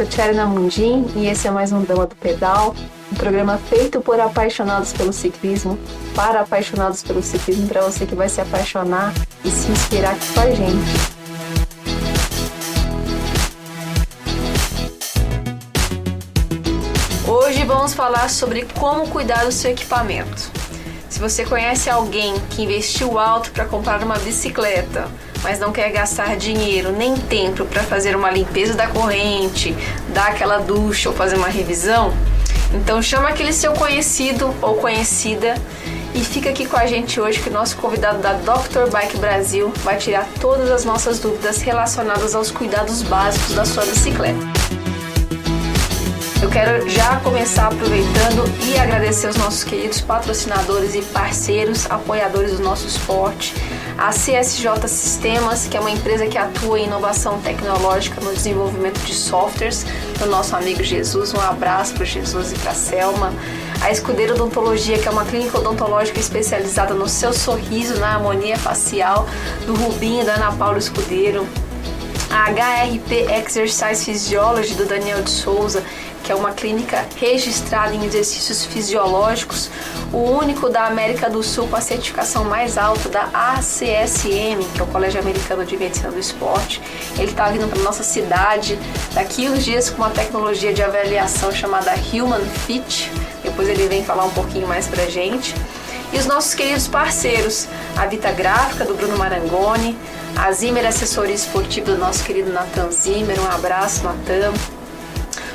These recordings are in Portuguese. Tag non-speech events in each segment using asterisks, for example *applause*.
sou Tcherna Mundim e esse é mais um Dama do Pedal, um programa feito por apaixonados pelo ciclismo, para apaixonados pelo ciclismo, para você que vai se apaixonar e se inspirar aqui com a gente. Hoje vamos falar sobre como cuidar do seu equipamento. Se você conhece alguém que investiu alto para comprar uma bicicleta, mas não quer gastar dinheiro nem tempo para fazer uma limpeza da corrente, dar aquela ducha ou fazer uma revisão, então chama aquele seu conhecido ou conhecida e fica aqui com a gente hoje que o nosso convidado da Dr. Bike Brasil vai tirar todas as nossas dúvidas relacionadas aos cuidados básicos da sua bicicleta. Eu quero já começar aproveitando e agradecer os nossos queridos patrocinadores e parceiros, apoiadores do nosso esporte. A CSJ Sistemas, que é uma empresa que atua em inovação tecnológica no desenvolvimento de softwares, do nosso amigo Jesus. Um abraço para Jesus e para Selma. A Escudeiro Odontologia, que é uma clínica odontológica especializada no seu sorriso, na harmonia facial, do Rubinho e da Ana Paula Escudeiro. A HRP Exercise Physiology, do Daniel de Souza, que é uma clínica registrada em exercícios fisiológicos, o único da América do Sul com a certificação mais alta da ACSM, que é o Colégio Americano de Medicina do Esporte. Ele está vindo para nossa cidade daqui uns dias com uma tecnologia de avaliação chamada Human Fit. Depois ele vem falar um pouquinho mais para gente. E os nossos queridos parceiros, a Vita Gráfica do Bruno Marangoni, a Zimmer Assessoria Esportiva do nosso querido Nathan Zimmer. Um abraço, Natan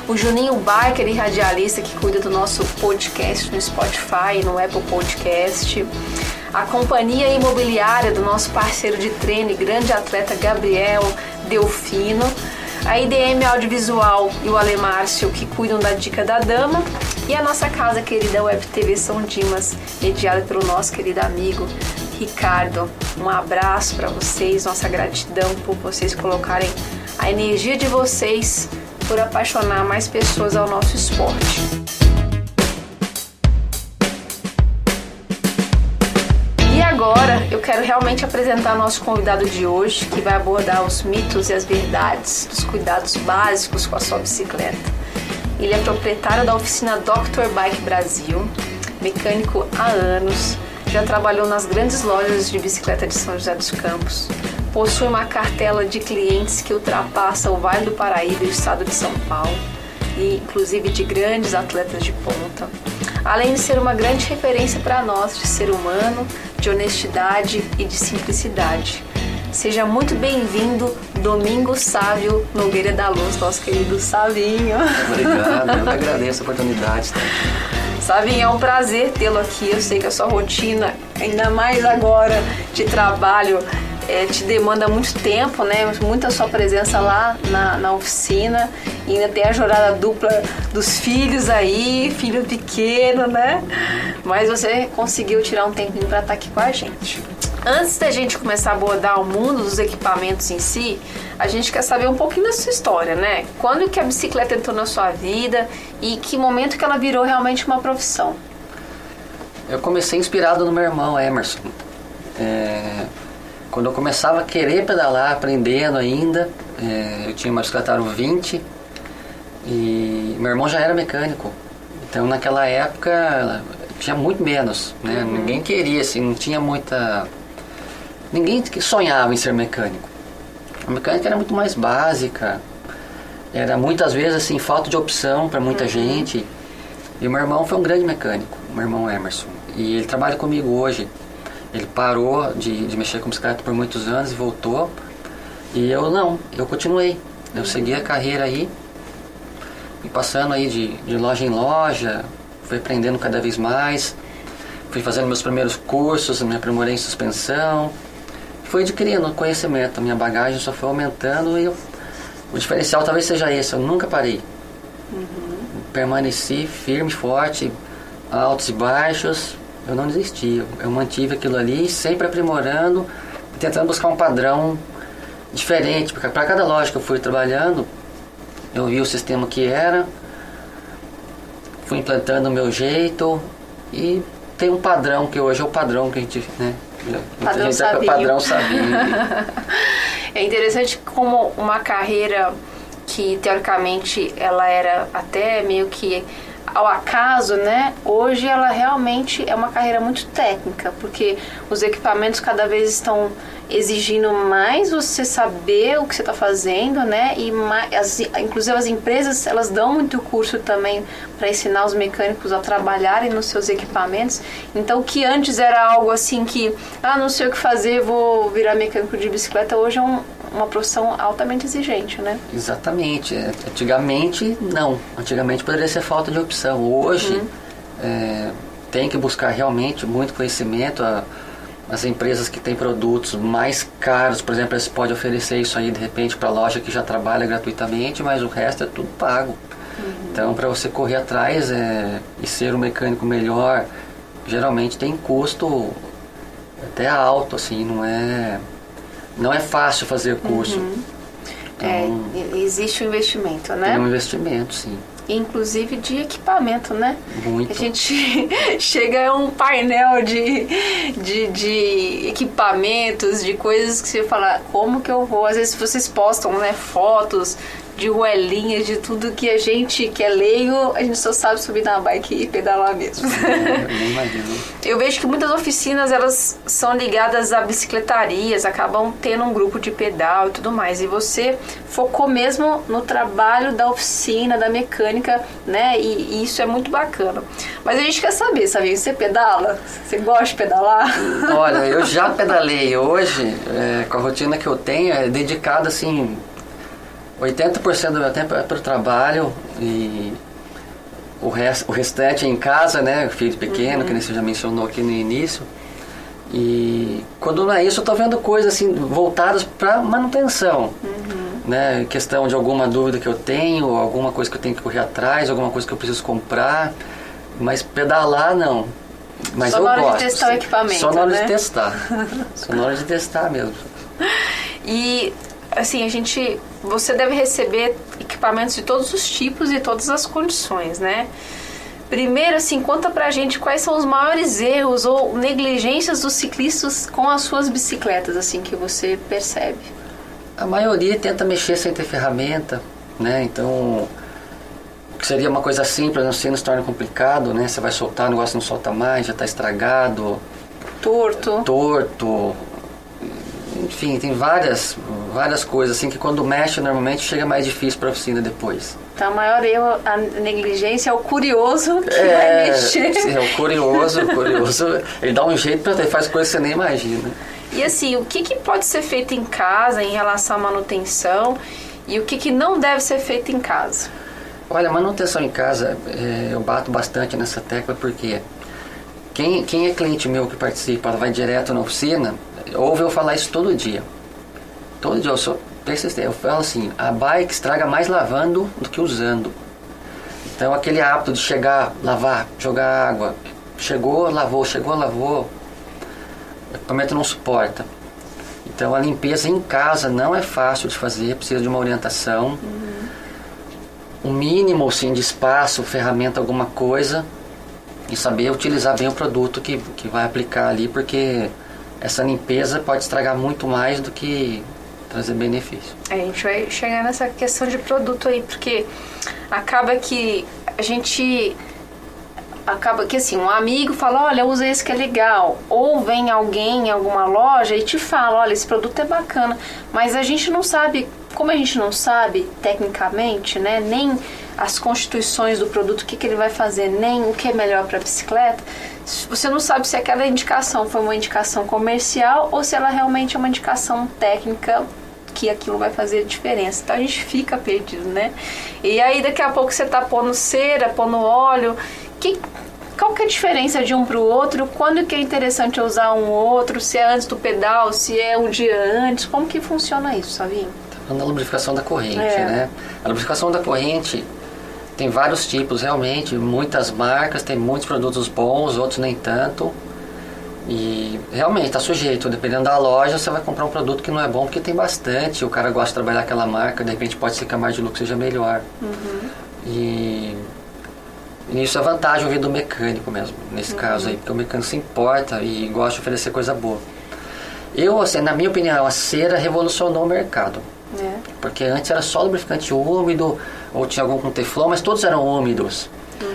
o Juninho Biker e radialista que cuida do nosso podcast no Spotify, no Apple Podcast, a companhia imobiliária do nosso parceiro de treino e grande atleta Gabriel Delfino, a IDM Audiovisual e o Ale Márcio que cuidam da Dica da Dama. E a nossa casa querida Web TV São Dimas, mediada pelo nosso querido amigo Ricardo. Um abraço para vocês, nossa gratidão por vocês colocarem a energia de vocês por apaixonar mais pessoas ao nosso esporte. E agora eu quero realmente apresentar nosso convidado de hoje, que vai abordar os mitos e as verdades dos cuidados básicos com a sua bicicleta. Ele é proprietário da oficina Dr. Bike Brasil, mecânico há anos, já trabalhou nas grandes lojas de bicicleta de São José dos Campos, possui uma cartela de clientes que ultrapassa o Vale do Paraíba e o estado de São Paulo, e inclusive de grandes atletas de ponta. Além de ser uma grande referência para nós de ser humano, de honestidade e de simplicidade. Seja muito bem-vindo, Domingo Sávio Nogueira da Luz, nosso querido Savinho. Obrigado, eu que *laughs* agradeço a oportunidade. Tá? Savinho, é um prazer tê-lo aqui. Eu sei que a sua rotina, ainda mais agora de trabalho, é, te demanda muito tempo, né? Muita sua presença lá na, na oficina. E ainda tem a jornada dupla dos filhos aí, filho pequeno, né? Mas você conseguiu tirar um tempinho para estar tá aqui com a gente. Antes da gente começar a abordar o mundo dos equipamentos em si, a gente quer saber um pouquinho da sua história, né? Quando que a bicicleta entrou na sua vida e que momento que ela virou realmente uma profissão? Eu comecei inspirado no meu irmão Emerson. É, quando eu começava a querer pedalar, aprendendo ainda, é, eu tinha uma bicicleta Aro 20 e meu irmão já era mecânico. Então naquela época tinha muito menos, né? Uhum. Ninguém queria, assim, não tinha muita... Ninguém sonhava em ser mecânico. A mecânica era muito mais básica, era muitas vezes assim, falta de opção para muita uhum. gente. E meu irmão foi um grande mecânico, meu irmão Emerson. E ele trabalha comigo hoje. Ele parou de, de mexer com bicicleta por muitos anos e voltou. E eu não, eu continuei. Eu segui a carreira aí, e passando aí de, de loja em loja, fui aprendendo cada vez mais, fui fazendo meus primeiros cursos, me aprimorei em suspensão, fui adquirindo conhecimento, minha bagagem só foi aumentando e eu, o diferencial talvez seja esse, eu nunca parei. Uhum. Permaneci firme, forte, altos e baixos, eu não desisti. Eu mantive aquilo ali, sempre aprimorando, tentando buscar um padrão diferente, porque para cada loja que eu fui trabalhando, eu vi o sistema que era, fui implantando o meu jeito e tem um padrão que hoje é o padrão que a gente, né? Padrão gente sabinho. padrão sabinho. *laughs* é interessante como uma carreira que teoricamente ela era até meio que ao acaso, né? Hoje ela realmente é uma carreira muito técnica, porque os equipamentos cada vez estão exigindo mais você saber o que você está fazendo, né? E mais, as, inclusive as empresas elas dão muito curso também para ensinar os mecânicos a trabalharem nos seus equipamentos. Então que antes era algo assim que ah não sei o que fazer, vou virar mecânico de bicicleta. Hoje é um, uma profissão altamente exigente, né? Exatamente. É, antigamente não. Antigamente poderia ser falta de opção. Hoje uhum. é, tem que buscar realmente muito conhecimento. A, as empresas que têm produtos mais caros, por exemplo, eles podem oferecer isso aí de repente para a loja que já trabalha gratuitamente, mas o resto é tudo pago. Uhum. Então, para você correr atrás é, e ser um mecânico melhor, geralmente tem custo até alto, assim, não é não é fácil fazer curso. Uhum. Então, é, existe um investimento, né? Tem um investimento, sim inclusive de equipamento, né? Muito. A gente *laughs* chega a um painel de, de, de, equipamentos, de coisas que você fala, como que eu vou? Às vezes vocês postam né, fotos de ruelinhas, de tudo que a gente que é leigo, a gente só sabe subir na bike e pedalar mesmo. *laughs* Eu vejo que muitas oficinas elas são ligadas a bicicletarias, acabam tendo um grupo de pedal e tudo mais. E você focou mesmo no trabalho da oficina, da mecânica, né? E, e isso é muito bacana. Mas a gente quer saber, sabe? Você pedala? Você gosta de pedalar? Olha, eu já *laughs* pedalei hoje, é, com a rotina que eu tenho, é dedicada assim 80% do meu tempo é para o trabalho e o, rest, o restante é em casa, né? Filho pequeno, uhum. que você já mencionou aqui no início. E quando não é isso, eu estou vendo coisas assim voltadas para manutenção. Uhum. Né? Questão de alguma dúvida que eu tenho, alguma coisa que eu tenho que correr atrás, alguma coisa que eu preciso comprar. Mas pedalar, não. Mas Só eu na hora gosto. de testar o equipamento. Só na hora né? de testar. Só na hora de testar mesmo. *laughs* E assim, a gente, você deve receber equipamentos de todos os tipos e todas as condições, né? Primeiro, assim, conta pra gente quais são os maiores erros ou negligências dos ciclistas com as suas bicicletas, assim, que você percebe. A maioria tenta mexer sem ter ferramenta, né? Então, que seria uma coisa simples, não sei, não se torna complicado, né? Você vai soltar, o negócio não solta mais, já está estragado. Torto. Torto. Enfim, tem várias, várias coisas assim que quando mexe normalmente chega mais difícil para a oficina depois. Então, o maior erro, a negligência é o curioso que é, vai mexer. É, o curioso, o curioso, *laughs* ele dá um jeito para ter, faz coisas que você nem imagina. E assim, o que, que pode ser feito em casa em relação à manutenção e o que, que não deve ser feito em casa? Olha, manutenção em casa, é, eu bato bastante nessa tecla porque quem, quem é cliente meu que participa, vai direto na oficina, ouve eu falar isso todo dia. Todo dia eu persistente. Eu falo assim, a bike estraga mais lavando do que usando. Então aquele hábito de chegar, lavar, jogar água, chegou, lavou, chegou, lavou, o equipamento não suporta. Então a limpeza em casa não é fácil de fazer, precisa de uma orientação. Uhum. Um mínimo sim de espaço, ferramenta, alguma coisa. E saber utilizar bem o produto que, que vai aplicar ali, porque essa limpeza pode estragar muito mais do que trazer benefício. É, a gente vai chegar nessa questão de produto aí, porque acaba que a gente acaba que assim, um amigo fala, olha, usa esse que é legal. Ou vem alguém em alguma loja e te fala, olha, esse produto é bacana. Mas a gente não sabe, como a gente não sabe tecnicamente, né, nem as constituições do produto, o que, que ele vai fazer, nem o que é melhor para bicicleta, você não sabe se aquela indicação foi uma indicação comercial ou se ela realmente é uma indicação técnica que aquilo vai fazer diferença. Então a gente fica perdido, né? E aí daqui a pouco você tá pondo cera, pondo óleo. Que, qual que é a diferença de um para o outro? Quando que é interessante usar um outro? Se é antes do pedal, se é um dia antes? Como que funciona isso, Savinho? Tá falando da lubrificação da corrente, é. né? A lubrificação da corrente tem vários tipos realmente, muitas marcas, tem muitos produtos bons, outros nem tanto. E realmente está sujeito, dependendo da loja, você vai comprar um produto que não é bom porque tem bastante, o cara gosta de trabalhar aquela marca, de repente pode ser que a margem de lucro seja melhor. Uhum. E, e isso é vantagem ouvir do mecânico mesmo, nesse uhum. caso aí, porque o mecânico se importa e gosta de oferecer coisa boa. Eu, assim, na minha opinião, a cera revolucionou o mercado. É. Porque antes era só lubrificante úmido, ou tinha algum com teflon, mas todos eram úmidos.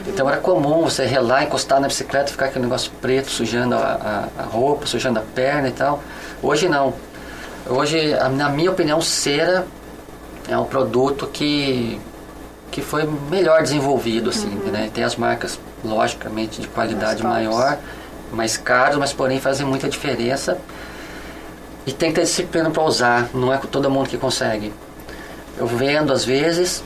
Então era comum você relar, encostar na bicicleta e ficar aquele negócio preto sujando a, a- a roupa, sujando a perna e tal. Hoje não. Hoje, a- na minha opinião, cera é um produto que, que foi melhor desenvolvido, assim, né? Tem as marcas, logicamente, de qualidade maior, mais caros, mas porém fazem muita diferença. E tem que ter disciplina para usar, não é todo mundo que consegue. Eu vendo às vezes,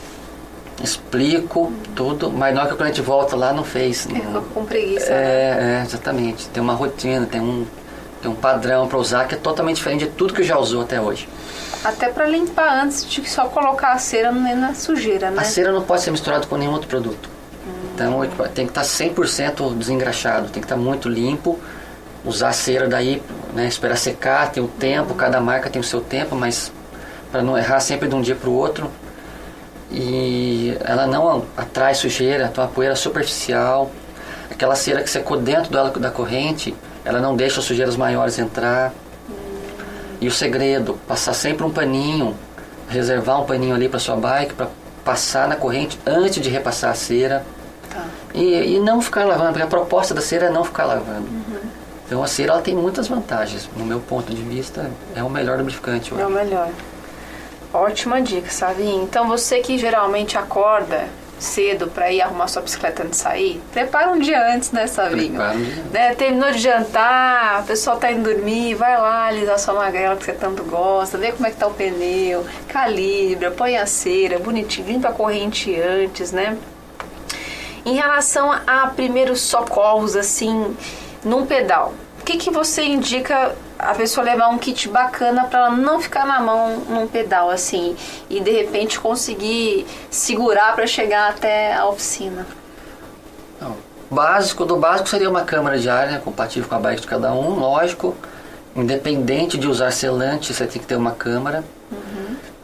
explico tudo, mas na hora que o cliente volta lá não fez. não- Ficou com preguiça. né? é, é, exatamente. Tem uma rotina, tem um, tem um padrão para usar que é totalmente diferente de tudo que já usou até hoje. Até pra limpar antes de só colocar a cera na sujeira, né? A cera não pode ser misturada com nenhum outro produto. Então o equipa- tem que estar 100% desengraxado, tem que estar muito limpo. Usar a cera daí, né, esperar secar, tem o tempo, cada marca tem o seu tempo, mas para não errar sempre de um dia para o outro. E ela não atrai sujeira, então a poeira superficial. Aquela cera que secou dentro do elo da corrente, ela não deixa as sujeiras maiores entrar. E o segredo, passar sempre um paninho, reservar um paninho ali para sua bike para passar na corrente antes de repassar a cera. Tá. E, e não ficar lavando, porque a proposta da cera é não ficar lavando. Então a cera ela tem muitas vantagens. No meu ponto de vista, é o melhor lubrificante. eu É o melhor. Ótima dica, Savinho. Então você que geralmente acorda cedo pra ir arrumar sua bicicleta antes de sair, prepara um dia antes, né? Prepara um. Né, terminou de jantar, o pessoal tá indo dormir, vai lá alisar sua magrela que você tanto gosta, vê como é que tá o pneu, calibra, põe a cera, bonitinho, limpa a corrente antes, né? Em relação a primeiros socorros, assim, num pedal, o que, que você indica a pessoa levar um kit bacana para ela não ficar na mão num pedal, assim, e de repente conseguir segurar para chegar até a oficina? Não. Básico do básico seria uma câmara de ar, né, compatível com a bike de cada um, lógico. Independente de usar selante, você tem que ter uma câmara.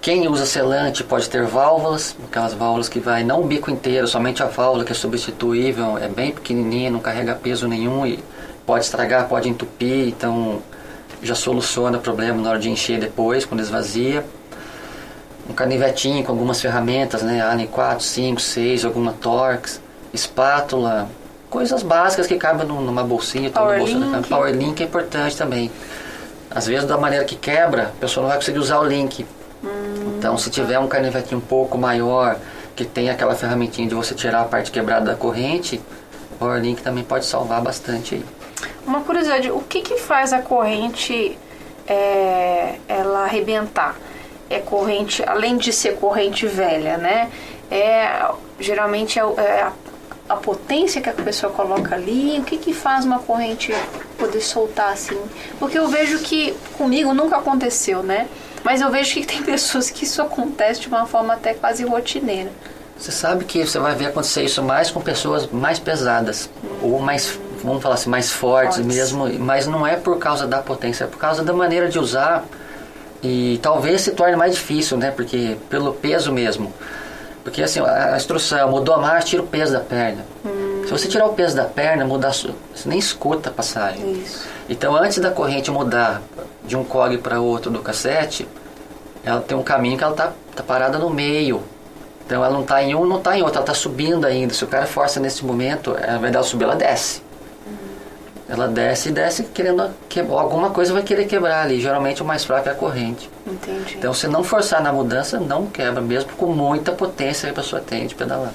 Quem usa selante pode ter válvulas, aquelas válvulas que vai não o bico inteiro, somente a válvula que é substituível, é bem pequenininha, não carrega peso nenhum e pode estragar, pode entupir, então já soluciona o problema na hora de encher depois, quando esvazia. Um canivetinho com algumas ferramentas, né, Allen 4, 5, 6, alguma Torx, espátula, coisas básicas que cabem num- numa bolsinha, tá no Power bolso link. Power link é importante também. Às vezes, da maneira que quebra, a pessoa não vai conseguir usar o link. Então, se tiver um canivetinho um pouco maior, que tem aquela ferramentinha de você tirar a parte quebrada da corrente, o Power Link também pode salvar bastante aí. Uma curiosidade, o que que faz a corrente é, ela arrebentar? É corrente, além de ser corrente velha, né? É, geralmente é, é a, a potência que a pessoa coloca ali. O que que faz uma corrente poder soltar assim? Porque eu vejo que comigo nunca aconteceu, né? Mas eu vejo que tem *laughs* pessoas que isso acontece de uma forma até quase rotineira. Você sabe que você vai ver acontecer isso mais com pessoas mais pesadas, ou mais, vamos falar assim, mais fortes Fortes. mesmo, mas não é por causa da potência, é por causa da maneira de usar e talvez se torne mais difícil, né? Porque pelo peso mesmo. Porque assim, a a instrução mudou a marcha, tira o peso da perna. Se você tirar o peso da perna, muda, a su- você nem escuta a passagem. Isso. Então, antes da corrente mudar de um cog para outro do cassete, ela tem um caminho que ela tá, tá parada no meio. Então, ela não está em um, não está em outro, ela está subindo ainda. Se o cara força nesse momento, ao invés dela subir, ela desce. Ela desce e desce querendo quebrar. Alguma coisa vai querer quebrar ali. Geralmente, o mais fraco é a corrente. Entendi. Então, se não forçar na mudança, não quebra, mesmo com muita potência que a pessoa tem de pedalar.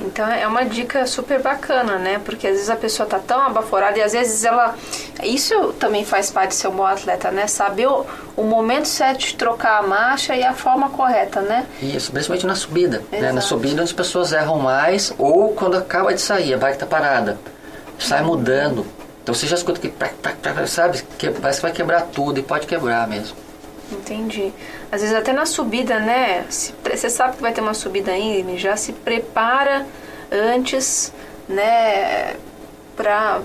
Então é uma dica super bacana, né? Porque às vezes a pessoa tá tão abaforada e às vezes ela. Isso também faz parte de ser um bom atleta, né? Saber o, o momento certo de trocar a marcha e a forma correta, né? Isso, principalmente na subida. Né? Na subida as pessoas erram mais ou quando acaba de sair, a bike está parada. Sai mudando. Então você já escuta que, sabe, que parece que vai quebrar tudo e pode quebrar mesmo. Entendi. Às vezes até na subida, né? se Você sabe que vai ter uma subida ainda, já se prepara antes, né? Pra,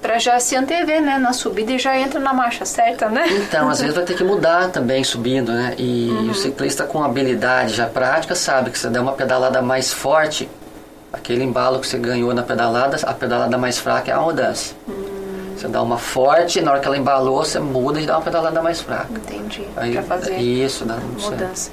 pra já se antever, né? Na subida e já entra na marcha certa, né? Então, às vezes vai ter que mudar também subindo, né? E o ciclista com habilidade já prática sabe que se der uma pedalada mais forte, aquele embalo que você ganhou na pedalada, a pedalada mais fraca é a mudança. Você dá uma forte, na hora que ela embalou, você muda e dá uma pedalada mais fraca. Entendi. Aí, pra fazer isso, dá mudança.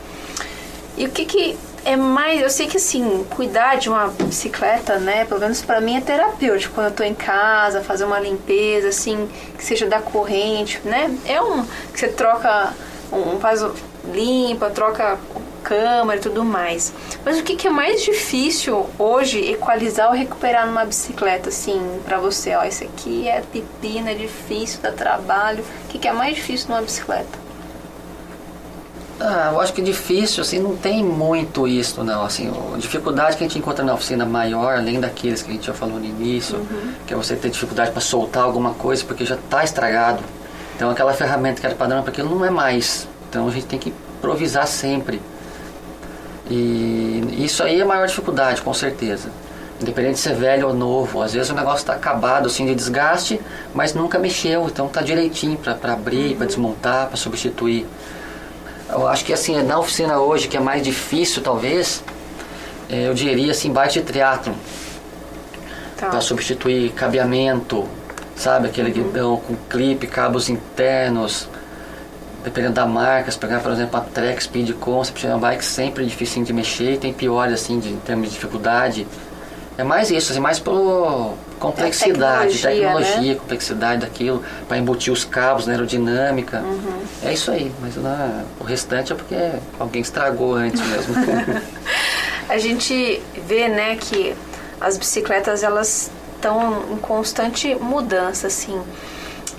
E o que que é mais, eu sei que assim, cuidar de uma bicicleta, né, pelo menos para mim é terapêutico quando eu tô em casa, fazer uma limpeza assim, que seja da corrente, né? É um que você troca um faz limpa, troca câmera e tudo mais. Mas o que, que é mais difícil hoje equalizar ou recuperar numa bicicleta, assim, para você? Ó, isso aqui é pepino, é difícil, dá trabalho. O que, que é mais difícil numa bicicleta? Ah, eu acho que difícil, assim, não tem muito isso, não. Assim, a dificuldade que a gente encontra na oficina maior, além daqueles que a gente já falou no início, uhum. que é você ter dificuldade para soltar alguma coisa porque já está estragado. Então, aquela ferramenta que era padrão para aquilo não é mais. Então, a gente tem que improvisar sempre. E isso aí é a maior dificuldade, com certeza. Independente de ser velho ou novo, às vezes o negócio está acabado assim de desgaste, mas nunca mexeu, então tá direitinho para abrir, para desmontar, para substituir. Eu acho que assim, na oficina hoje que é mais difícil talvez, é, eu diria assim, bike de triatlon. Tá. Para substituir cabeamento, sabe? Aquele uhum. guidão com clipe, cabos internos, dependendo da marca, se pegar, por exemplo, a Trek Speed Concept, é uma bike sempre difícil de mexer, tem piores assim de, em termos de dificuldade. É mais isso, assim, mais pela complexidade, tecnologia, tecnologia né? complexidade daquilo, para embutir os cabos na aerodinâmica. Uhum. É isso aí, mas na, o restante é porque alguém estragou antes mesmo. *laughs* a gente vê, né, que as bicicletas elas estão em constante mudança, assim.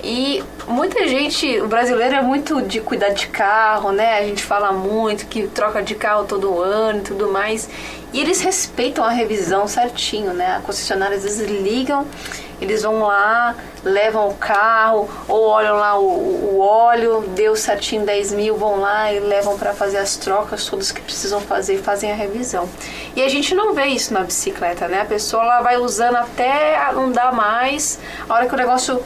E muita gente, o brasileiro é muito de cuidar de carro, né? A gente fala muito que troca de carro todo ano e tudo mais. E eles respeitam a revisão certinho, né? A concessionária às vezes ligam, eles vão lá, levam o carro, ou olham lá o, o óleo, deu certinho 10 mil, vão lá e levam para fazer as trocas todas que precisam fazer, fazem a revisão. E a gente não vê isso na bicicleta, né? A pessoa ela vai usando até não dar mais, a hora que o negócio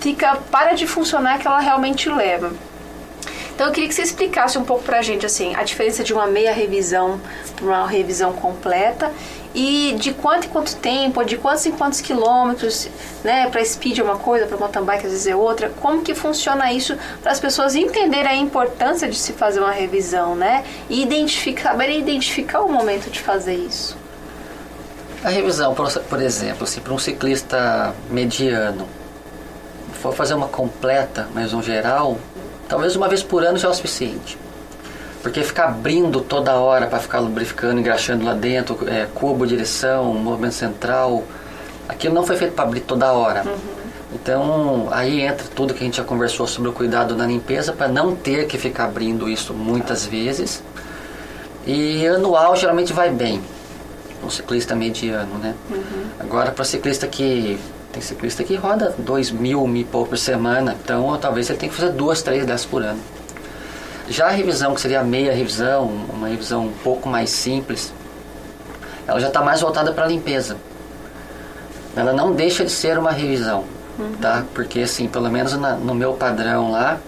fica para de funcionar que ela realmente leva. Então eu queria que você explicasse um pouco pra gente assim, a diferença de uma meia revisão para uma revisão completa e de quanto em quanto tempo, de quantos em quantos quilômetros, né, para speed é uma coisa, para mountain bike às vezes é outra, como que funciona isso para as pessoas entenderem a importância de se fazer uma revisão, né, e identificar, saberem identificar o momento de fazer isso. A revisão, por exemplo, assim, para um ciclista mediano, for fazer uma completa, mas um geral, talvez uma vez por ano já é o suficiente. Porque ficar abrindo toda hora para ficar lubrificando, engraxando lá dentro, é, cubo, direção, movimento central, aquilo não foi feito para abrir toda hora. Uhum. Então aí entra tudo que a gente já conversou sobre o cuidado na limpeza para não ter que ficar abrindo isso muitas vezes. E anual geralmente vai bem, um ciclista mediano, né? Uhum. Agora para ciclista que tem ciclista que roda 2 mil, mil pouco por semana, então talvez ele tenha que fazer duas, três dessas por ano. Já a revisão, que seria a meia revisão, uma revisão um pouco mais simples, ela já está mais voltada para a limpeza. Ela não deixa de ser uma revisão, uhum. tá? Porque assim, pelo menos na, no meu padrão lá,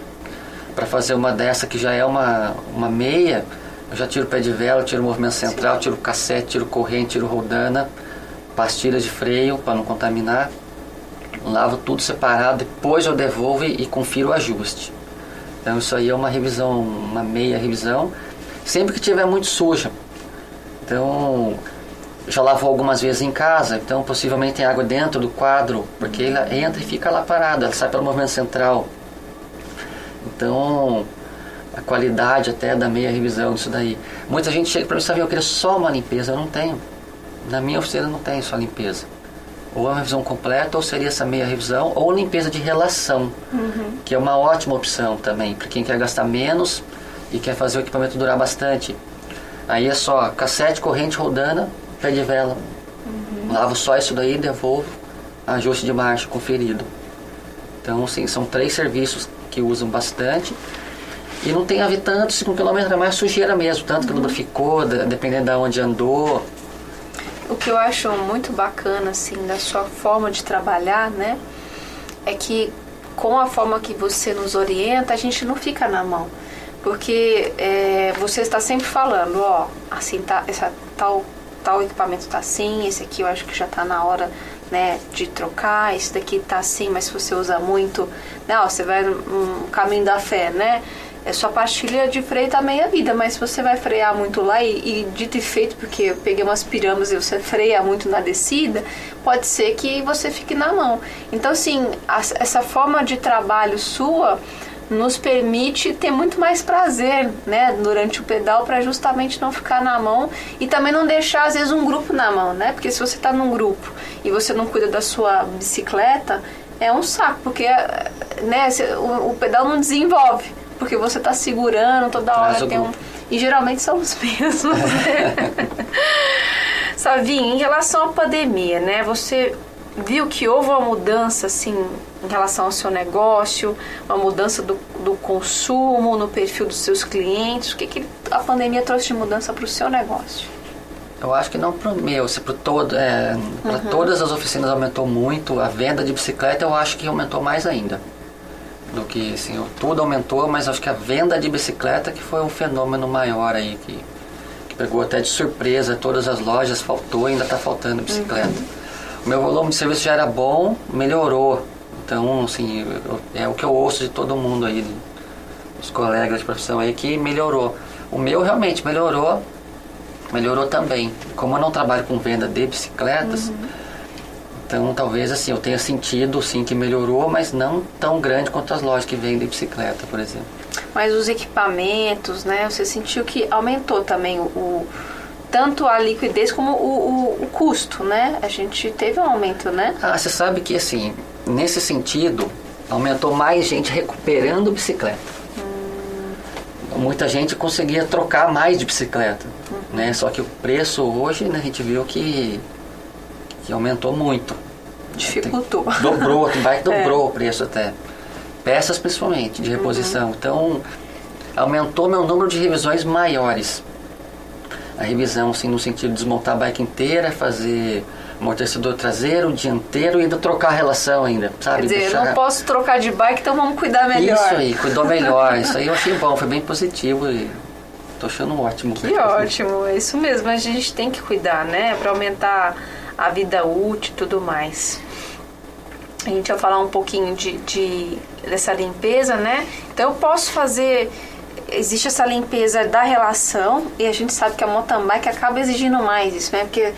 para fazer uma dessa que já é uma, uma meia, eu já tiro o pé de vela, tiro o movimento central, Sim. tiro o cassete, tiro corrente, tiro rodana, pastilha de freio para não contaminar lavo tudo separado, depois eu devolvo e, confiro o ajuste. Então isso aí é uma revisão, uma meia revisão, sempre que tiver muito suja. Então já lavou algumas vezes em casa, então possivelmente tem água dentro do quadro, porque ela entra e fica lá parada, ela sai pelo movimento central. Então a qualidade até da meia revisão disso daí. Muita gente chega para mim e sabe, eu queria só uma limpeza, eu não tenho. Na minha oficina não tem só limpeza ou uma revisão completa, ou seria essa meia revisão, ou limpeza de relação, uhum. que é uma ótima opção também, para quem quer gastar menos e quer fazer o equipamento durar bastante. Aí é só cassete, corrente, rodana, pé de vela. Uhum. Lavo só isso daí, devolvo, ajuste de marcha conferido. Então, sim, são três serviços que usam bastante. E não tem a ver tanto se com quilômetro é mais sujeira mesmo, tanto que uhum. lubrificou, dependendo de onde andou, o que eu acho muito bacana, assim, da sua forma de trabalhar, né? É que com a forma que você nos orienta, a gente não fica na mão. Porque é, você está sempre falando, ó, assim, tá, essa, tal, tal equipamento está assim, esse aqui eu acho que já está na hora né, de trocar, isso daqui tá assim, mas se você usa muito, né, ó, você vai no caminho da fé, né? É sua pastilha de freio tá meia vida, mas se você vai frear muito lá e, e dito e feito, porque eu peguei umas pirâmides e você freia muito na descida, pode ser que você fique na mão. Então, assim, a, essa forma de trabalho sua nos permite ter muito mais prazer, né, durante o pedal para justamente não ficar na mão e também não deixar às vezes um grupo na mão, né? Porque se você está num grupo e você não cuida da sua bicicleta, é um saco, porque né, o, o pedal não desenvolve, porque você está segurando toda hora tem um e geralmente são os *laughs* mesmos. Né? Savinho, em relação à pandemia, né? Você viu que houve uma mudança assim em relação ao seu negócio, uma mudança do, do consumo, no perfil dos seus clientes? O que, que a pandemia trouxe de mudança para o seu negócio? Eu acho que não para o meu, se para todo, é, uhum. todas as oficinas aumentou muito. A venda de bicicleta eu acho que aumentou mais ainda do que assim, tudo aumentou, mas acho que a venda de bicicleta que foi um fenômeno maior aí que, que pegou até de surpresa todas as lojas faltou, ainda está faltando bicicleta. Uhum. O meu volume de serviço já era bom, melhorou então, assim, é o que eu ouço de todo mundo aí, os colegas de profissão aí, que melhorou. O meu realmente melhorou, melhorou também. Como eu não trabalho com venda de bicicletas, uhum. Então talvez assim, eu tenha sentido sim que melhorou, mas não tão grande quanto as lojas que vendem bicicleta, por exemplo. Mas os equipamentos, né? Você sentiu que aumentou também o tanto a liquidez como o, o, o, custo, né? A gente teve um aumento, né? Ah, você sabe que assim, nesse sentido, aumentou mais gente recuperando bicicleta. Hum. Muita gente conseguia trocar mais de bicicleta, uhum. né? Só que o preço hoje, né, a gente viu que, que aumentou muito. Dificultou. Tem, dobrou, vai *laughs* dobrou é. o preço até. Peças principalmente, de reposição. Uhum. Então, aumentou meu número de revisões maiores a revisão, assim, no sentido de desmontar a bike inteira, fazer amortecedor traseiro, dianteiro e ainda trocar a relação ainda, sabe? Quer dizer, Deixar... não posso trocar de bike, então vamos cuidar melhor. Isso aí, cuidou melhor. *laughs* isso aí eu achei bom, foi bem positivo e tô achando ótimo. Que ótimo, é isso mesmo. A gente tem que cuidar, né? Para aumentar a vida útil e tudo mais. A gente vai falar um pouquinho de, de dessa limpeza, né? Então eu posso fazer existe essa limpeza da relação e a gente sabe que a mountain bike acaba exigindo mais isso, né? Porque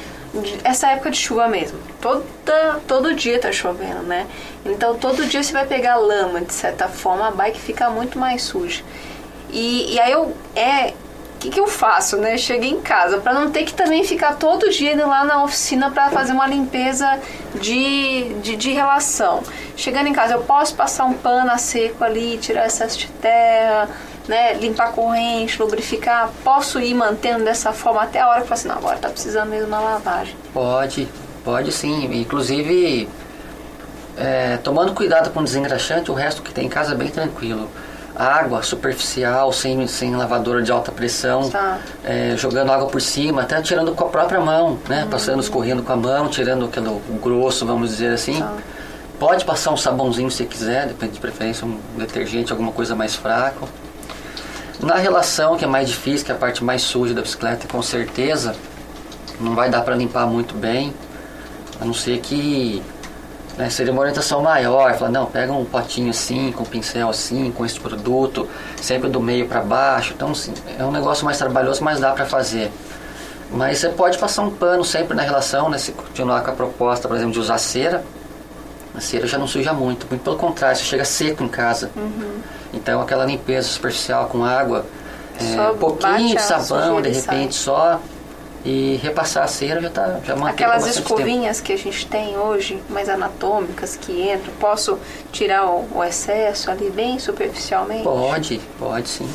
essa época de chuva mesmo, toda, todo dia tá chovendo, né? Então todo dia você vai pegar lama, de certa forma, a bike fica muito mais suja. E, e aí eu é que, que eu faço, né? Cheguei em casa para não ter que também ficar todo dia indo lá na oficina para fazer uma limpeza de, de, de, relação. Chegando em casa, eu posso passar um pano a seco ali, tirar excesso de terra, né, limpar corrente, lubrificar, posso ir mantendo dessa forma até a hora que eu falo assim, não, agora tá precisando mesmo uma lavagem? Pode, pode sim. Inclusive, é, tomando cuidado com o desengraxante, o resto que tem em casa é bem tranquilo. Água superficial, sem, sem lavadora de alta pressão, tá. é, jogando água por cima, até tirando com a própria mão, né? Uhum. Passando, escorrendo com a mão, tirando aquele grosso, vamos dizer assim. Tá. Pode passar um sabãozinho se quiser, depende de preferência, um detergente, alguma coisa mais fraco. Na relação, que é mais difícil, que é a parte mais suja da bicicleta, com certeza não vai dar para limpar muito bem, a não ser que né, seria uma orientação maior, falar, não, pega um potinho assim, com um pincel assim, com esse produto, sempre do meio para baixo, então assim, é um negócio mais trabalhoso, mas dá para fazer. Mas você pode passar um pano sempre na relação, né, se continuar com a proposta, por exemplo, de usar cera, a cera já não suja muito, muito pelo contrário, você chega seco em casa. Uhum. Então aquela limpeza superficial com água, é, um pouquinho de sabão, de repente só, e repassar a cera já tá já Aquelas escovinhas tempo. que a gente tem hoje, mais anatômicas, que entram, posso tirar o, o excesso ali bem superficialmente? Pode, pode sim.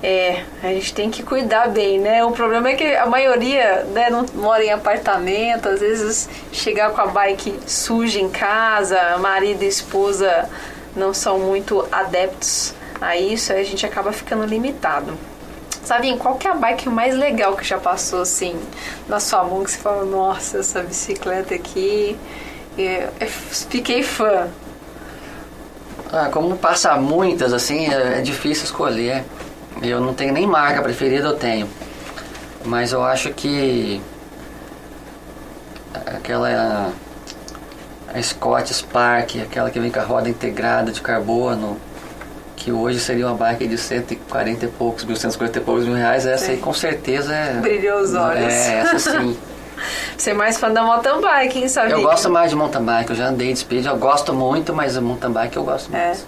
É, a gente tem que cuidar bem, né? O problema é que a maioria né, não mora em apartamento, às vezes chegar com a bike suja em casa, marido e esposa não são muito adeptos a isso, aí a gente acaba ficando limitado. Sabe, qual que é a bike mais legal que já passou assim na sua mão que você fala, nossa, essa bicicleta aqui, eu, eu fiquei fã. Ah, como passa muitas assim, é, é difícil escolher. Eu não tenho nem marca preferida, eu tenho. Mas eu acho que aquela a Scott Spark, aquela que vem com a roda integrada de carbono, que hoje seria uma bike de 140 e poucos mil, 150 e poucos mil reais, essa sim. aí com certeza é. Brilhou os olhos. É, essa sim. *laughs* Você é mais fã da mountain bike, hein, sabe? Eu gosto mais de mountain bike, eu já andei de speed, eu gosto muito, mas a mountain bike eu gosto é. mais.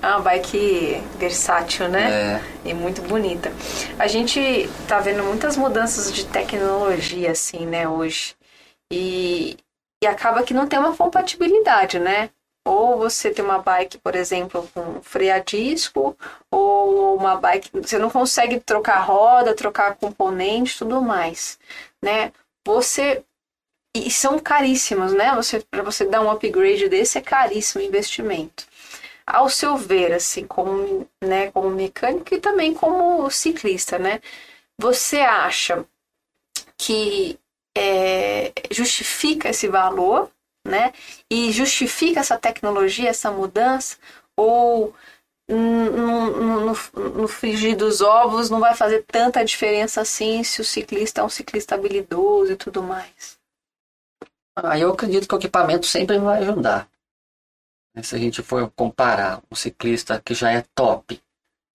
É uma bike versátil, né? É. E muito bonita. A gente tá vendo muitas mudanças de tecnologia, assim, né, hoje. E, e acaba que não tem uma compatibilidade, né? Ou você tem uma bike, por exemplo, com freio a disco, ou uma bike. Você não consegue trocar roda, trocar componente, tudo mais, né? Você. E são caríssimos, né? Você, para você dar um upgrade desse é caríssimo investimento ao seu ver, assim, como, né, como mecânico e também como ciclista, né? Você acha que é, justifica esse valor, né? E justifica essa tecnologia, essa mudança? Ou no, no, no, frigir dos ovos não vai fazer tanta diferença assim se o ciclista é um ciclista habilidoso e tudo mais? Ah, eu acredito que o equipamento sempre vai ajudar. Se a gente for comparar um ciclista que já é top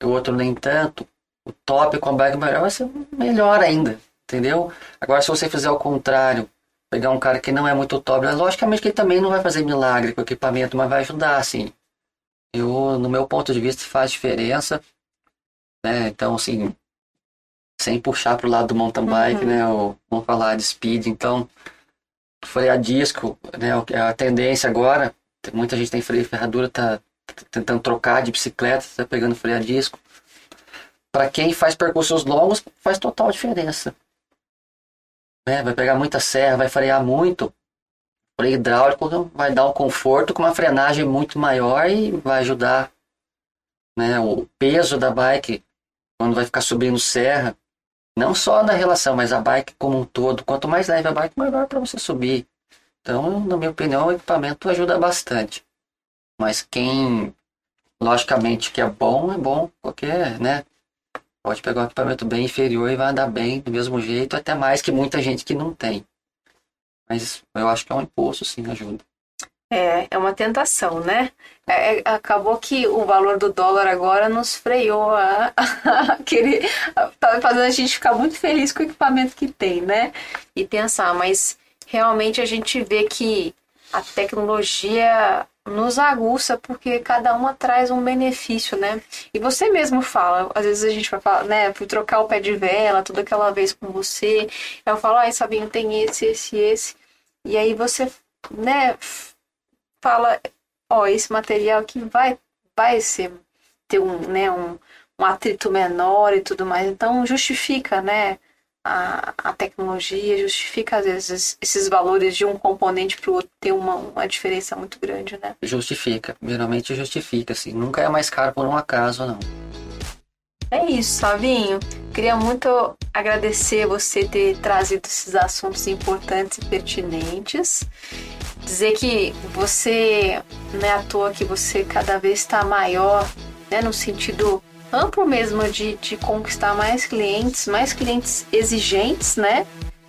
e o outro nem tanto, o top com a bike melhor vai ser melhor ainda, entendeu? Agora, se você fizer o contrário, pegar um cara que não é muito top, logicamente que ele também não vai fazer milagre com o equipamento, mas vai ajudar, assim. Eu, no meu ponto de vista, faz diferença, né? Então, assim, sem puxar pro lado do mountain bike, uhum. né? Ou, vamos falar de speed, então, freio a disco, né? A tendência agora Muita gente tem freio de ferradura, tá tentando trocar de bicicleta, tá pegando freio a disco. Para quem faz percursos longos, faz total diferença. É, vai pegar muita serra, vai frear muito. Freio hidráulico vai dar um conforto com uma frenagem muito maior e vai ajudar né, o peso da bike quando vai ficar subindo serra. Não só na relação, mas a bike como um todo. Quanto mais leve a bike, melhor para você subir. Então, na minha opinião, o equipamento ajuda bastante. Mas quem, logicamente, que é bom, é bom. Qualquer, né? Pode pegar um equipamento bem inferior e vai andar bem do mesmo jeito, até mais que muita gente que não tem. Mas eu acho que é um impulso, sim, ajuda. É, é uma tentação, né? É, é acabou que o valor do dólar agora nos freou a, *laughs* a querer, tá fazendo a gente ficar muito feliz com o equipamento que tem, né? E pensar, mas realmente a gente vê que a tecnologia nos aguça porque cada uma traz um benefício, né? E você mesmo fala, às vezes a gente vai falar, né, fui trocar o pé de vela toda aquela vez com você, eu falo, ai, Sabinho, tem esse, esse, esse. E aí você, né, fala, ó, esse material aqui vai vai ser ter um, né, um, um atrito menor e tudo mais. Então justifica, né, a, a tecnologia justifica, às vezes, esses valores de um componente para o outro ter uma, uma diferença muito grande, né? Justifica, geralmente justifica, assim. Nunca é mais caro por um acaso, não. É isso, Savinho. Queria muito agradecer você ter trazido esses assuntos importantes e pertinentes. Dizer que você, não é à toa que você cada vez está maior, né, no sentido amplo mesmo de, de conquistar mais clientes, mais clientes exigentes, né?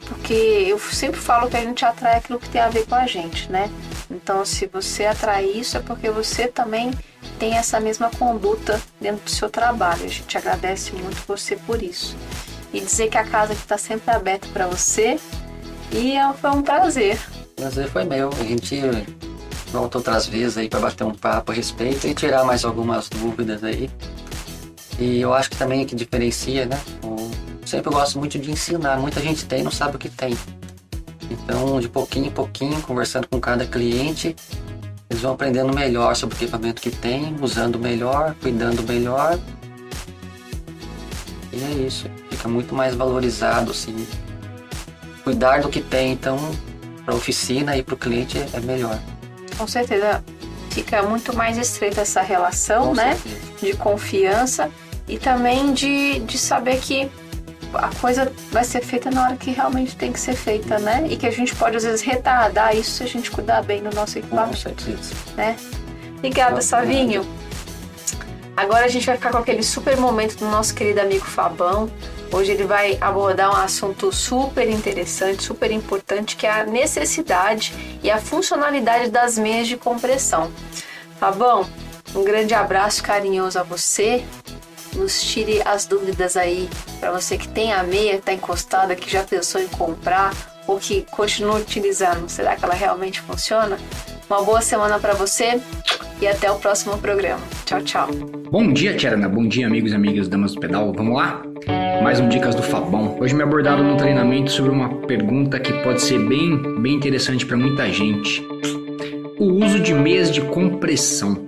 Porque eu sempre falo que a gente atrai aquilo que tem a ver com a gente, né? Então, se você atrai isso, é porque você também tem essa mesma conduta dentro do seu trabalho. A gente agradece muito você por isso. E dizer que a casa está sempre aberta para você. E é, foi um prazer. Prazer foi meu. A gente volta outras vezes aí para bater um papo a respeito e tirar mais algumas dúvidas aí. E eu acho que também o que diferencia, né? Eu sempre gosto muito de ensinar. Muita gente tem não sabe o que tem. Então, de pouquinho em pouquinho, conversando com cada cliente, eles vão aprendendo melhor sobre o equipamento que tem, usando melhor, cuidando melhor. E é isso. Fica muito mais valorizado, assim. Cuidar do que tem, então, para a oficina e para o cliente é melhor. Com certeza. Fica muito mais estreita essa relação, Com né? Certeza. De confiança e também de, de saber que a coisa vai ser feita na hora que realmente tem que ser feita, né? E que a gente pode às vezes retardar isso se a gente cuidar bem do nosso equipamento. Né? Obrigada, Savinho. Agora a gente vai ficar com aquele super momento do nosso querido amigo Fabão. Hoje ele vai abordar um assunto super interessante, super importante, que é a necessidade e a funcionalidade das meias de compressão. Fabão, um grande abraço carinhoso a você. Nos tire as dúvidas aí para você que tem a meia, está encostada, que já pensou em comprar ou que continua utilizando. Será que ela realmente funciona? Uma boa semana para você e até o próximo programa. Tchau, tchau. Bom dia, Tcherna. Bom dia, amigos e amigas damas do pedal. Vamos lá? Mais um Dicas do Fabão. Hoje me abordaram no treinamento sobre uma pergunta que pode ser bem, bem interessante para muita gente. O uso de meias de compressão.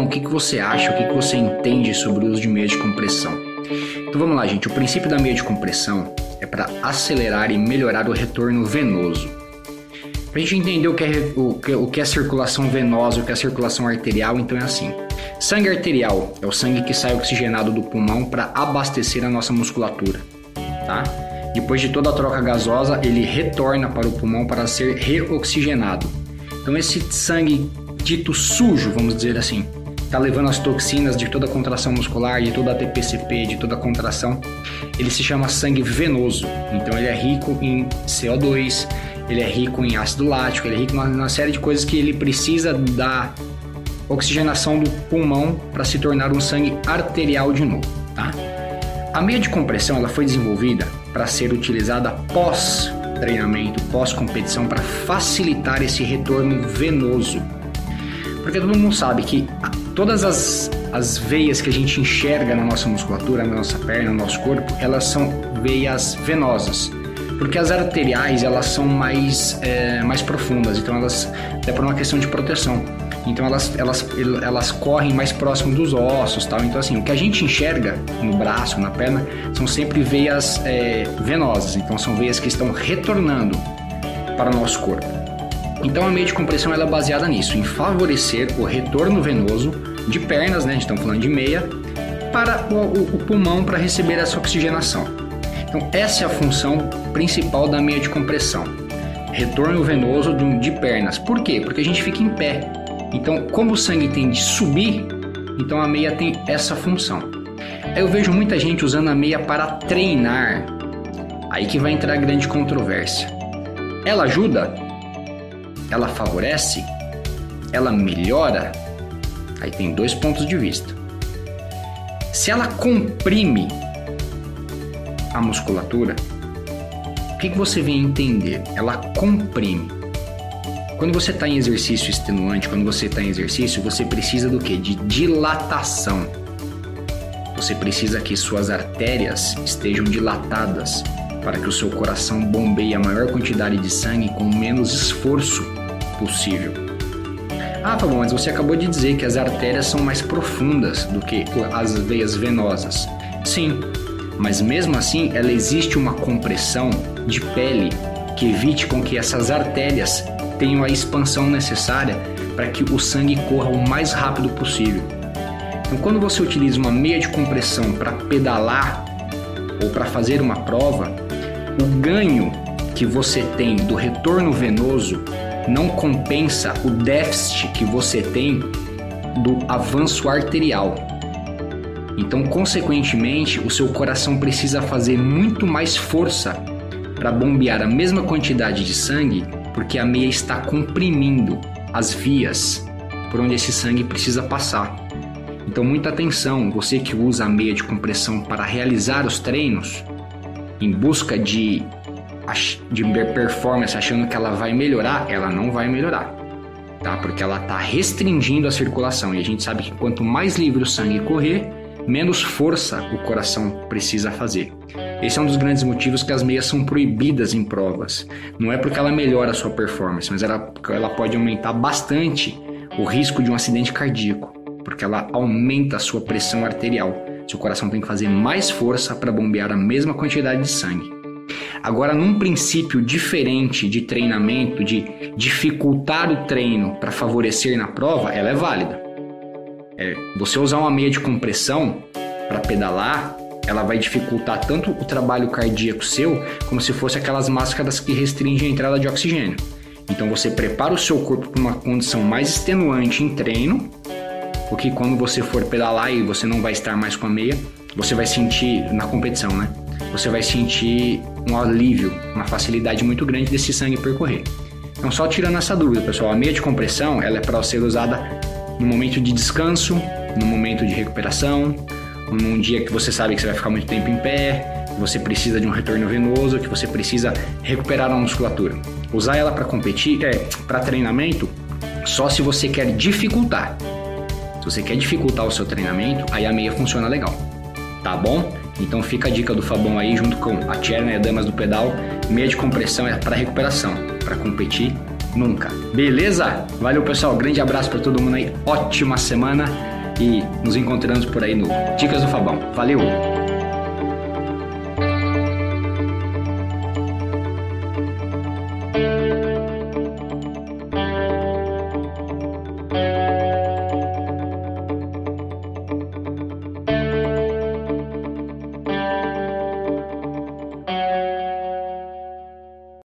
Fabão, o que, que você acha? O que, que você entende sobre o uso de meias de compressão? Então vamos lá, gente. O princípio da meia de compressão é para acelerar e melhorar o retorno venoso. Para a gente entender o que, é, o, que, o que é circulação venosa, o que é circulação arterial, então é assim. Sangue arterial é o sangue que sai oxigenado do pulmão para abastecer a nossa musculatura, tá? Depois de toda a troca gasosa, ele retorna para o pulmão para ser reoxigenado. Então esse sangue dito sujo, vamos dizer assim, está levando as toxinas de toda a contração muscular, de toda a TPCP, de toda a contração. Ele se chama sangue venoso. Então ele é rico em CO2, ele é rico em ácido lático, ele é rico numa série de coisas que ele precisa da oxigenação do pulmão para se tornar um sangue arterial de novo, tá? A meia de compressão ela foi desenvolvida para ser utilizada pós treinamento, pós competição para facilitar esse retorno venoso. Porque todo mundo sabe que todas as, as veias que a gente enxerga na nossa musculatura, na nossa perna, no nosso corpo, elas são veias venosas porque as arteriais elas são mais, é, mais profundas, então elas é por uma questão de proteção. Então elas, elas, elas correm mais próximo dos ossos, tal. Então assim, o que a gente enxerga no braço, na perna, são sempre veias é, venosas. Então são veias que estão retornando para o nosso corpo. Então a meia de compressão ela é baseada nisso, em favorecer o retorno venoso de pernas, né? Gente está falando de meia, para o, o, o pulmão para receber essa oxigenação. Então, essa é a função principal da meia de compressão. Retorno venoso de pernas. Por quê? Porque a gente fica em pé. Então, como o sangue tem de subir, então a meia tem essa função. Eu vejo muita gente usando a meia para treinar. Aí que vai entrar a grande controvérsia. Ela ajuda? Ela favorece? Ela melhora? Aí tem dois pontos de vista. Se ela comprime a musculatura, o que, que você vem entender? Ela comprime. Quando você está em exercício extenuante, quando você está em exercício, você precisa do que? De dilatação. Você precisa que suas artérias estejam dilatadas para que o seu coração bombeie a maior quantidade de sangue com menos esforço possível. Ah, tá bom, mas você acabou de dizer que as artérias são mais profundas do que as veias venosas. Sim, mas mesmo assim ela existe uma compressão de pele que evite com que essas artérias tenham a expansão necessária para que o sangue corra o mais rápido possível. Então, quando você utiliza uma meia de compressão para pedalar ou para fazer uma prova, o ganho que você tem do retorno venoso não compensa o déficit que você tem do avanço arterial. Então, consequentemente, o seu coração precisa fazer muito mais força para bombear a mesma quantidade de sangue, porque a meia está comprimindo as vias por onde esse sangue precisa passar. Então, muita atenção, você que usa a meia de compressão para realizar os treinos, em busca de, de performance, achando que ela vai melhorar, ela não vai melhorar. Tá? Porque ela está restringindo a circulação e a gente sabe que quanto mais livre o sangue correr, menos força o coração precisa fazer. Esse é um dos grandes motivos que as meias são proibidas em provas. Não é porque ela melhora a sua performance, mas ela, ela pode aumentar bastante o risco de um acidente cardíaco, porque ela aumenta a sua pressão arterial. Seu coração tem que fazer mais força para bombear a mesma quantidade de sangue. Agora, num princípio diferente de treinamento, de dificultar o treino para favorecer na prova, ela é válida. É, você usar uma meia de compressão para pedalar, ela vai dificultar tanto o trabalho cardíaco seu, como se fosse aquelas máscaras que restringem a entrada de oxigênio. Então você prepara o seu corpo para uma condição mais extenuante em treino, o que quando você for pedalar e você não vai estar mais com a meia, você vai sentir na competição, né? Você vai sentir um alívio, uma facilidade muito grande desse sangue percorrer. Então, só tirando essa dúvida, pessoal, a meia de compressão ela é para ser usada no momento de descanso, no momento de recuperação, num dia que você sabe que você vai ficar muito tempo em pé, que você precisa de um retorno venoso, que você precisa recuperar a musculatura. Usar ela para competir, é, para treinamento, só se você quer dificultar. Se você quer dificultar o seu treinamento, aí a meia funciona legal. Tá bom? Então fica a dica do Fabão aí junto com a Tcherna e a Damas do Pedal. Meia de compressão é para recuperação, para competir nunca. Beleza? Valeu pessoal, grande abraço para todo mundo aí. Ótima semana e nos encontramos por aí no Dicas do Fabão. Valeu!